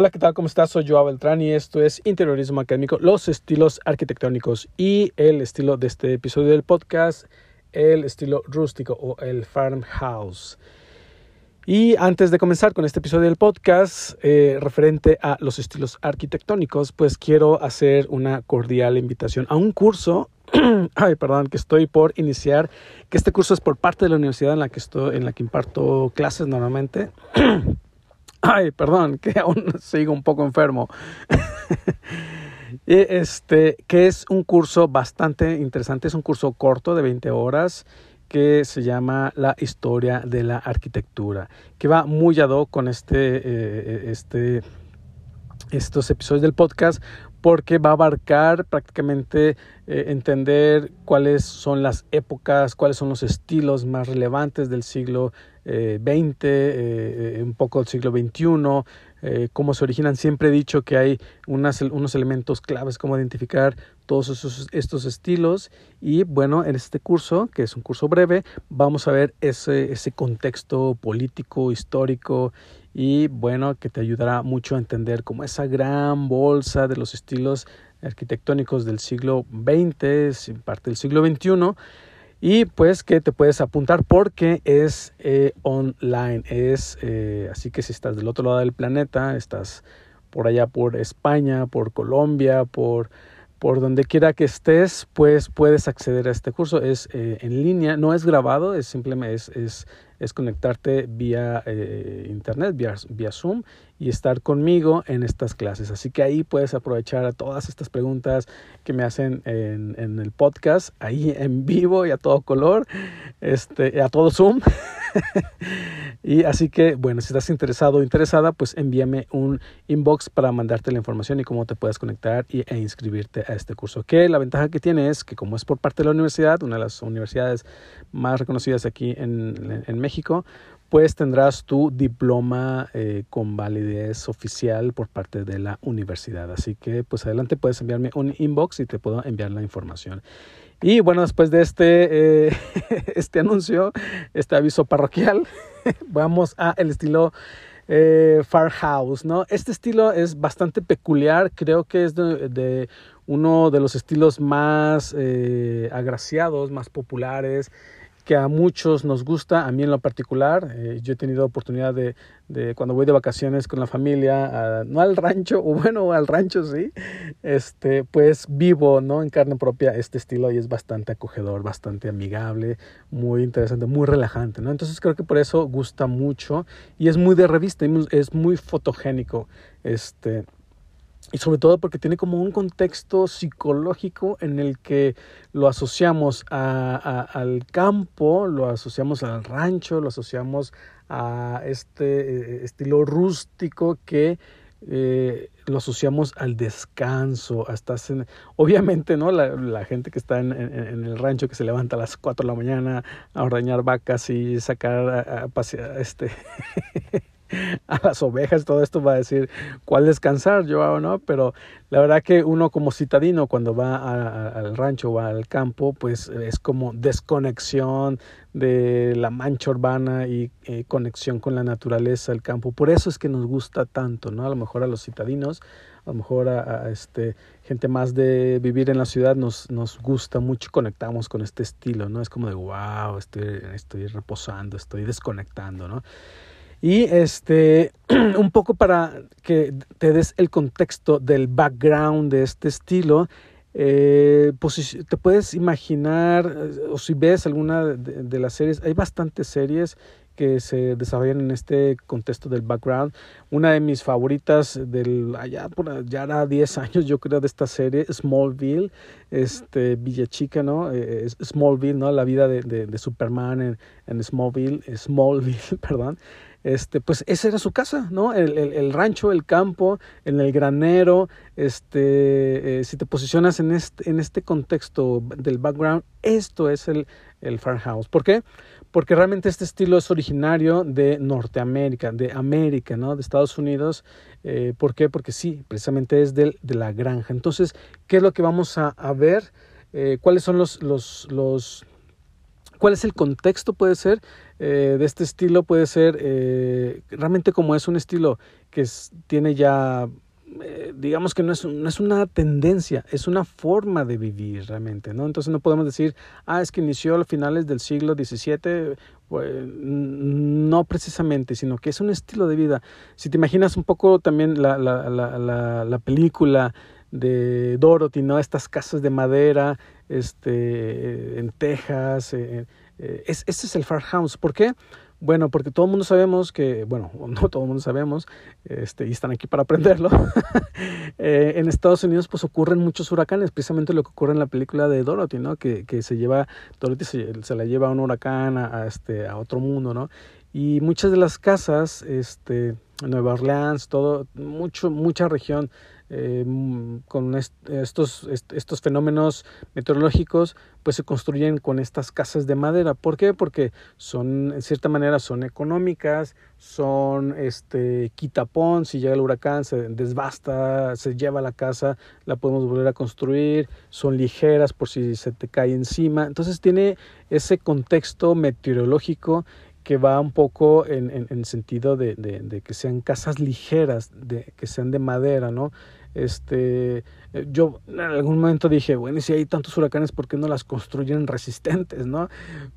Hola, ¿qué tal? ¿Cómo estás? Soy Joao Beltrán y esto es Interiorismo Académico, los estilos arquitectónicos y el estilo de este episodio del podcast, el estilo rústico o el farmhouse. Y antes de comenzar con este episodio del podcast eh, referente a los estilos arquitectónicos, pues quiero hacer una cordial invitación a un curso ay, perdón, que estoy por iniciar, que este curso es por parte de la universidad en la que estoy, en la que imparto clases normalmente. Ay, perdón, que aún sigo un poco enfermo. este, que es un curso bastante interesante, es un curso corto de 20 horas que se llama La historia de la arquitectura, que va muy ad hoc con este, eh, eh, este, estos episodios del podcast porque va a abarcar prácticamente eh, entender cuáles son las épocas, cuáles son los estilos más relevantes del siglo XX, eh, eh, un poco del siglo XXI, cómo se originan. Siempre he dicho que hay unos elementos claves, cómo identificar todos esos, estos estilos. Y bueno, en este curso, que es un curso breve, vamos a ver ese, ese contexto político, histórico. Y bueno, que te ayudará mucho a entender como esa gran bolsa de los estilos arquitectónicos del siglo XX, parte del siglo XXI, y pues que te puedes apuntar porque es eh, online, es eh, así que si estás del otro lado del planeta, estás por allá por España, por Colombia, por por donde quiera que estés, pues puedes acceder a este curso. Es eh, en línea, no es grabado, es simplemente es, es, es conectarte vía eh, internet, vía, vía Zoom y estar conmigo en estas clases. Así que ahí puedes aprovechar a todas estas preguntas que me hacen en, en el podcast, ahí en vivo y a todo color, este, a todo Zoom. y así que, bueno, si estás interesado o interesada, pues envíame un inbox para mandarte la información y cómo te puedes conectar y, e inscribirte a este curso. Que la ventaja que tiene es que como es por parte de la universidad, una de las universidades más reconocidas aquí en, en México, pues tendrás tu diploma eh, con validez oficial por parte de la universidad. Así que pues adelante puedes enviarme un inbox y te puedo enviar la información. Y bueno, después de este, eh, este anuncio, este aviso parroquial, vamos a el estilo eh, farmhouse, ¿no? Este estilo es bastante peculiar, creo que es de, uno de los estilos más eh, agraciados, más populares que a muchos nos gusta, a mí en lo particular. Eh, yo he tenido oportunidad de, cuando voy de vacaciones con la familia, no al rancho, o bueno, al rancho sí, este, pues vivo ¿no? en carne propia este estilo y es bastante acogedor, bastante amigable, muy interesante, muy relajante. ¿no? Entonces creo que por eso gusta mucho y es muy de revista, es muy fotogénico. Este, y sobre todo porque tiene como un contexto psicológico en el que lo asociamos a, al campo, lo asociamos al rancho, lo asociamos a este eh, estilo rústico que eh, lo asociamos al descanso, hasta obviamente, ¿no? La, gente que está en, el rancho que se levanta a las 4 de la mañana a ordeñar vacas y sacar a pasear, este a las ovejas, todo esto va a decir cuál descansar, yo o no, pero la verdad que uno como citadino cuando va al rancho o al campo, pues es como desconexión de la mancha urbana y eh, conexión con la naturaleza, el campo. Por eso es que nos gusta tanto, ¿no? A lo mejor a los citadinos, a lo mejor a, este gente más de vivir en la ciudad nos, nos gusta mucho, conectamos con este estilo, ¿no? Es como de wow, estoy, estoy reposando, estoy desconectando, ¿no? Y este, un poco para que te des el contexto del background de este estilo, eh, pues te puedes imaginar, eh, o si ves alguna de, las series, hay bastantes series que se desarrollan en este contexto del background. Una de mis favoritas del allá por ya era 10 años yo creo de esta serie, Smallville, este Villa Chica, ¿no? Eh, Smallville, ¿no? La vida de, de, de Superman en, en Smallville, Smallville, perdón este, pues esa era su casa, ¿no? El, rancho, el campo, en el granero, este, eh, si te posicionas en este, en este contexto del background, esto es el, farmhouse. ¿Por qué? Porque realmente este estilo es originario de Norteamérica, de América, ¿no? De Estados Unidos. Eh, ¿Por qué? Porque sí, precisamente es de, de, la granja. Entonces, ¿qué es lo que vamos a, a ver? Eh, ¿Cuáles son los, los, los ¿Cuál es el contexto? Puede ser eh, de este estilo, puede ser eh, realmente como es un estilo que tiene ya, eh, digamos que no es, no es una tendencia, es una forma de vivir realmente, ¿no? Entonces no podemos decir, ah, es que inició a finales del siglo XVII, pues, no precisamente, sino que es un estilo de vida. Si te imaginas un poco también la, la, la, la película de Dorothy, ¿no? Estas casas de madera, este, en Texas, eh, eh, es, ese es el farmhouse. ¿Por qué? Bueno, porque todo el mundo sabemos que, bueno, no todo el mundo sabemos, este, y están aquí para aprenderlo, eh, en Estados Unidos pues ocurren muchos huracanes, precisamente lo que ocurre en la película de Dorothy, ¿no? Que, que se lleva, Dorothy se, se, la lleva a un huracán a, a, este, a otro mundo, ¿no? Y muchas de las casas, este, Nueva Orleans, todo, mucho, mucha región eh, con estos, estos fenómenos meteorológicos, pues se construyen con estas casas de madera. ¿Por qué? Porque son, en cierta manera, son económicas, son este quitapón, si llega el huracán se desbasta, se lleva la casa, la podemos volver a construir, son ligeras por si se te cae encima. Entonces tiene ese contexto meteorológico que va un poco en, en, en sentido de, de, de, que sean casas ligeras, de, que sean de madera, ¿no? Este, eh, yo en algún momento dije, bueno, y si hay tantos huracanes, ¿por qué no las construyen resistentes, no?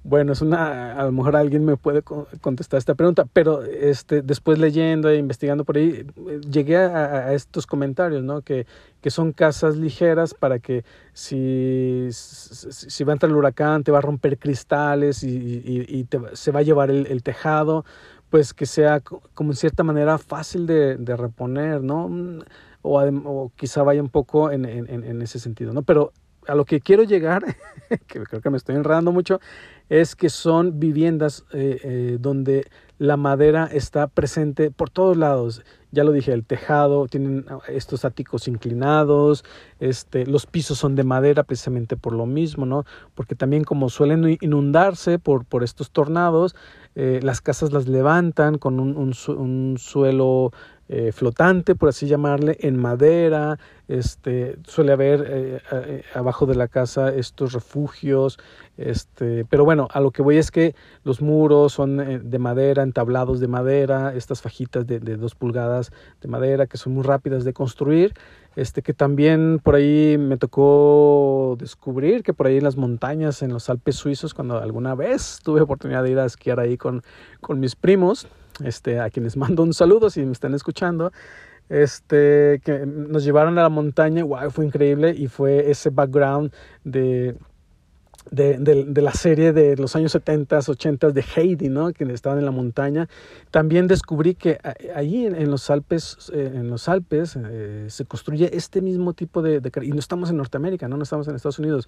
Bueno, es una, a lo mejor alguien me puede contestar esta pregunta, pero este, después leyendo e investigando por ahí, eh, llegué a, estos comentarios, ¿no? Que, que son casas ligeras para que si, si va a entrar el huracán, te va a romper cristales y, y, se va a llevar el, el tejado, pues que sea como en cierta manera fácil de, de reponer, ¿no? O, quizá vaya un poco en, en, ese sentido, ¿no? Pero a lo que quiero llegar, que creo que me estoy enredando mucho, es que son viviendas eh, eh, donde la madera está presente por todos lados. Ya lo dije, el tejado, tienen estos áticos inclinados, este, los pisos son de madera precisamente por lo mismo, ¿no? Porque también como suelen inundarse por, por estos tornados, eh, las casas las levantan con un, un suelo eh, flotante, por así llamarle, en madera. Este, suele haber eh, eh, abajo de la casa estos refugios. Este, pero bueno, a lo que voy es que los muros son de madera, entablados de madera, estas fajitas de, de dos pulgadas de madera que son muy rápidas de construir. Este, que también por ahí me tocó descubrir que por ahí en las montañas, en los Alpes suizos, cuando alguna vez tuve oportunidad de ir a esquiar ahí con, con mis primos, este, a quienes mando un saludo si me están escuchando, este, que nos llevaron a la montaña, wow, fue increíble y fue ese background de de, la serie de los años 70, 80 de Heidi, ¿no? que estaban en la montaña. También descubrí que ahí en, los Alpes, eh, en los Alpes eh, se construye este mismo tipo de, de, Y no estamos en Norteamérica, ¿no? no estamos en Estados Unidos.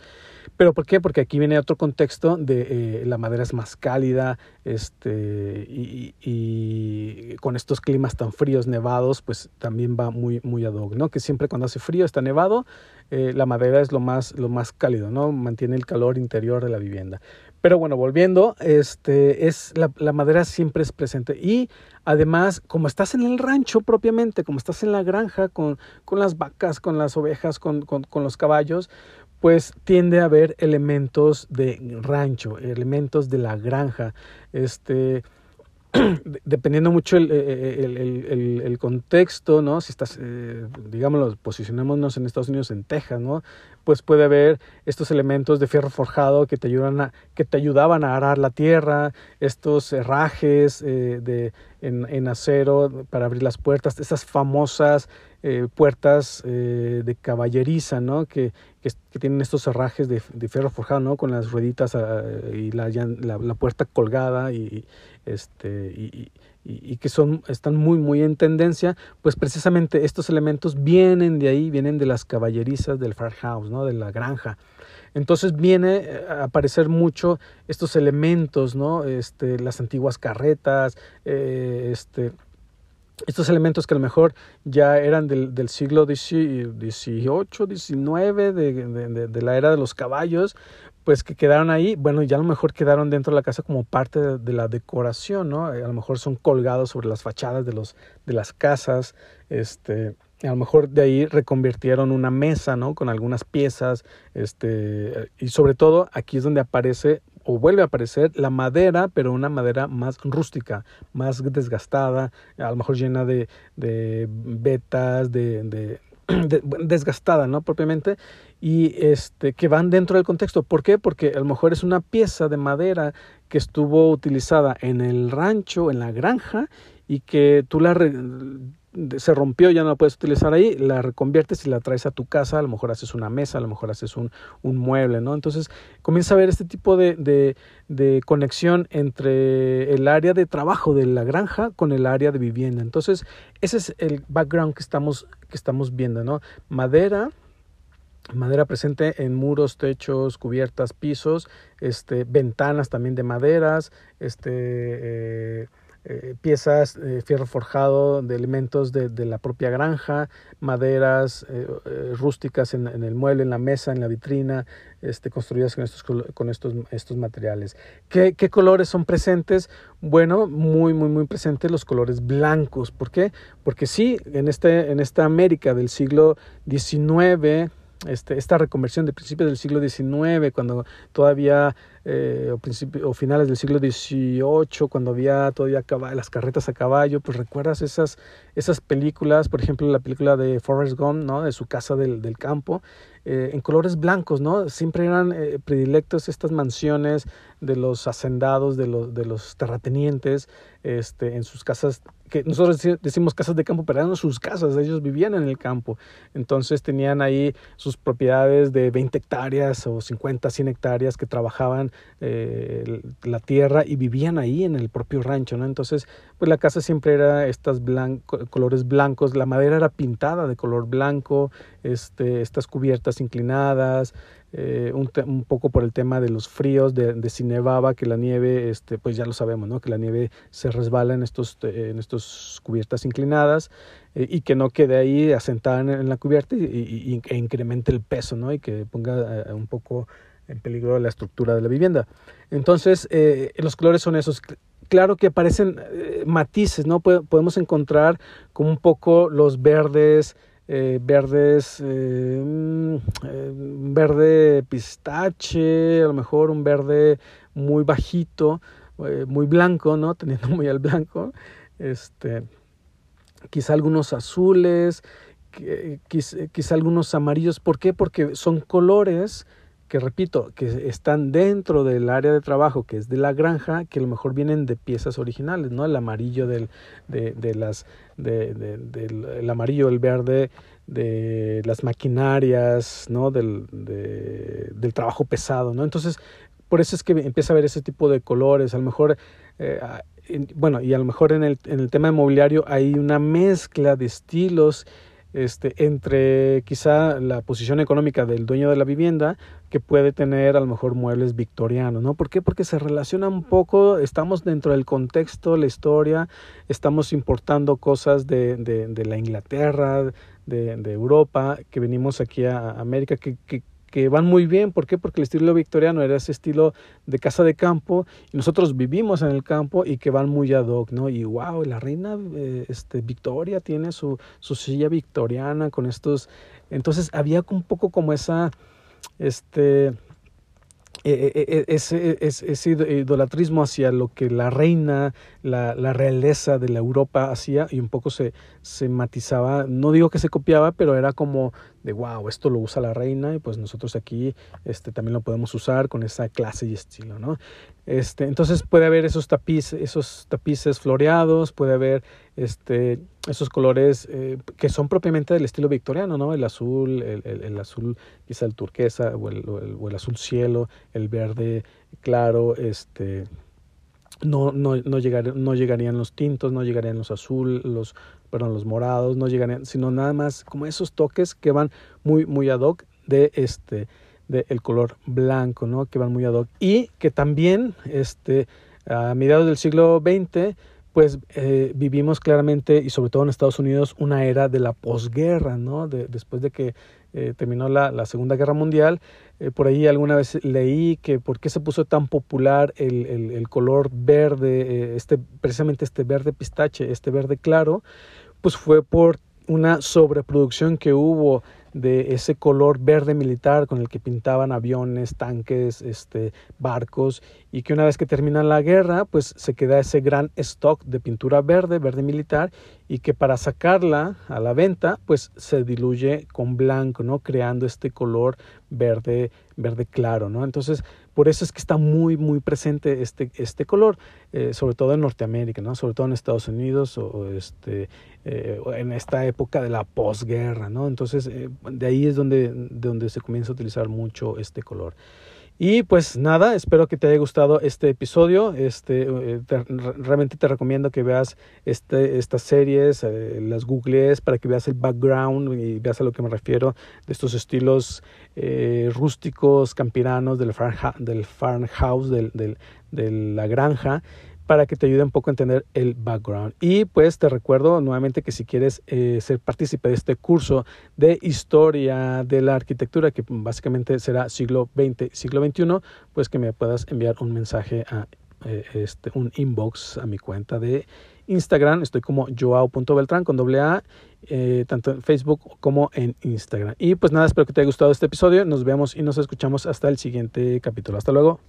¿Pero por qué? Porque aquí viene otro contexto de eh, la madera es más cálida este, y, y, con estos climas tan fríos, nevados, pues también va muy, muy ad hoc, ¿no? Que siempre cuando hace frío, está nevado, eh, la madera es lo más, lo más cálido, ¿no? Mantiene el calor interior de la vivienda. Pero bueno, volviendo, este, es, la, madera siempre es presente. Y además, como estás en el rancho propiamente, como estás en la granja con, con las vacas, con las ovejas, con, con, con los caballos, pues tiende a haber elementos de rancho, elementos de la granja. Este, dependiendo mucho el, el, el, el, contexto, ¿no? Si estás, eh, digámoslo, posicionémonos en Estados Unidos, en Texas, ¿no? Pues puede haber estos elementos de fierro forjado que te, ayudan a, que te ayudaban a arar la tierra, estos herrajes eh, de, en, acero para abrir las puertas, esas famosas eh, puertas eh, de caballeriza, ¿no? Que, que, tienen estos herrajes de, de fierro forjado, ¿no? Con las rueditas uh, y la, la, puerta colgada y, este, y, y, que son, están muy, muy en tendencia, pues precisamente estos elementos vienen de ahí, vienen de las caballerizas del farmhouse, ¿no? De la granja. Entonces viene eh, a aparecer mucho estos elementos, ¿no? Este, las antiguas carretas, eh, este, estos elementos que a lo mejor ya eran del, siglo XVIII, XIX, de, de, de, la era de los caballos, pues que quedaron ahí, bueno, ya a lo mejor quedaron dentro de la casa como parte de, de, la decoración, ¿no? A lo mejor son colgados sobre las fachadas de, los, de las casas, este, a lo mejor de ahí reconvirtieron una mesa, ¿no? Con algunas piezas, este, y sobre todo aquí es donde aparece o vuelve a aparecer la madera, pero una madera más rústica, más desgastada, a lo mejor llena de, de vetas, de, de, desgastada, ¿no? Propiamente, y este, que van dentro del contexto. ¿Por qué? Porque a lo mejor es una pieza de madera que estuvo utilizada en el rancho, en la granja, y que tú la se rompió, ya no la puedes utilizar ahí, la reconviertes y la traes a tu casa, a lo mejor haces una mesa, a lo mejor haces un, un mueble, ¿no? Entonces comienza a ver este tipo de, de, conexión entre el área de trabajo de la granja con el área de vivienda. Entonces ese es el background que estamos, que estamos viendo, ¿no? Madera, madera presente en muros, techos, cubiertas, pisos, este, ventanas también de maderas, este, eh, eh, piezas, eh, fierro forjado de elementos de, de la propia granja, maderas eh, rústicas en, en, el mueble, en la mesa, en la vitrina, este, construidas con estos, con estos, estos materiales. ¿Qué, ¿Qué, colores son presentes? Bueno, muy, muy, muy presentes los colores blancos. ¿Por qué? Porque sí, en, este, en esta América del siglo XIX, este, esta reconversión de principios del siglo XIX, cuando todavía, eh, o, o finales del siglo XVIII, cuando había todavía las carretas a caballo, pues recuerdas esas, esas películas, por ejemplo la película de Forrest Gump, ¿no? de su casa del, del campo, eh, en colores blancos, ¿no? Siempre eran eh, predilectos estas mansiones de los hacendados, de los, de los terratenientes, este, en sus casas que nosotros decimos casas de campo, pero eran sus casas, ellos vivían en el campo. Entonces tenían ahí sus propiedades de 20 hectáreas o 50, 100 hectáreas que trabajaban eh, la tierra y vivían ahí en el propio rancho, ¿no? Entonces, pues la casa siempre era estas colores blancos, la madera era pintada de color blanco, este, estas cubiertas inclinadas, eh, un, poco por el tema de los fríos, de, de, si nevaba, que la nieve, este, pues ya lo sabemos, ¿no? que la nieve se resbala en estos, en estos cubiertas inclinadas eh, y que no quede ahí asentada en, la cubierta y, e incremente el peso ¿no? y que ponga un poco en peligro la estructura de la vivienda. Entonces, eh, los colores son esos. Claro que aparecen eh, matices, ¿no? Podemos encontrar como un poco los verdes, eh, verdes, mm, verde pistache, a lo mejor un verde muy bajito, muy blanco, ¿no? Teniendo muy al blanco, este, quizá algunos azules, quizá, quizá algunos amarillos. ¿Por qué? Porque son colores que repito, que están dentro del área de trabajo, que es de la granja, que a lo mejor vienen de piezas originales, ¿no? El amarillo del, de, las, de, de, del el amarillo, el verde de las maquinarias, ¿no? Del, del trabajo pesado, ¿no? Entonces, por eso es que empieza a ver ese tipo de colores, a lo mejor, eh, bueno, y a lo mejor en el, en el tema inmobiliario hay una mezcla de estilos este, entre quizá la posición económica del dueño de la vivienda que puede tener a lo mejor muebles victorianos, ¿no? ¿Por qué? Porque se relaciona un poco, estamos dentro del contexto, la historia, estamos importando cosas de, de, de la Inglaterra, de, Europa, que venimos aquí a América, que, que, que van muy bien. ¿Por qué? Porque el estilo victoriano era ese estilo de casa de campo y nosotros vivimos en el campo y que van muy ad hoc, ¿no? Y wow, la reina eh, este, Victoria tiene su, su silla victoriana con estos. Entonces había un poco como esa, este, ese, ese, ese, idolatrismo hacia lo que la reina, la, la, realeza de la Europa hacía y un poco se, se matizaba, no digo que se copiaba, pero era como de wow, esto lo usa la reina y pues nosotros aquí este, también lo podemos usar con esa clase y estilo, ¿no? Este, entonces puede haber esos tapices, esos tapices floreados, puede haber este, esos colores eh, que son propiamente del estilo victoriano, ¿no? El azul, el, el, azul, quizá el turquesa o el, o el, azul cielo, el verde claro, este, no, no, no, llegar, no llegarían los tintos, no llegarían los azul, los, perdón, los morados, no llegarían, sino nada más como esos toques que van muy, muy ad hoc de este, de el color blanco, ¿no? Que van muy ad hoc. Y que también, este, a mediados del siglo XX, pues eh, vivimos claramente, y sobre todo en Estados Unidos, una era de la posguerra, ¿no? De, después de que eh, terminó la, la, Segunda Guerra Mundial, eh, por ahí alguna vez leí que por qué se puso tan popular el, el, el color verde, eh, este, precisamente este verde pistache, este verde claro, pues fue por una sobreproducción que hubo de ese color verde militar con el que pintaban aviones, tanques, este, barcos y que una vez que termina la guerra pues se queda ese gran stock de pintura verde, verde militar y que para sacarla a la venta pues se diluye con blanco, ¿no? Creando este color verde, verde claro, ¿no? Entonces por eso es que está muy, muy presente este, este color, eh, sobre todo en Norteamérica, ¿no? sobre todo en Estados Unidos o, este, eh, en esta época de la posguerra. ¿no? Entonces, eh, de ahí es donde, de donde se comienza a utilizar mucho este color. Y pues nada, espero que te haya gustado este episodio. Este, eh, realmente te recomiendo que veas este, estas series, eh, las googlees para que veas el background y veas a lo que me refiero de estos estilos eh, rústicos, campiranos del, del farmhouse, del, del, de la granja para que te ayude un poco a entender el background. Y pues te recuerdo nuevamente que si quieres eh, ser partícipe de este curso de historia de la arquitectura, que básicamente será siglo XX, siglo XXI, pues que me puedas enviar un mensaje a eh, este, un inbox a mi cuenta de Instagram. Estoy como joao.beltran con doble A, eh, tanto en Facebook como en Instagram. Y pues nada, espero que te haya gustado este episodio. Nos vemos y nos escuchamos hasta el siguiente capítulo. Hasta luego.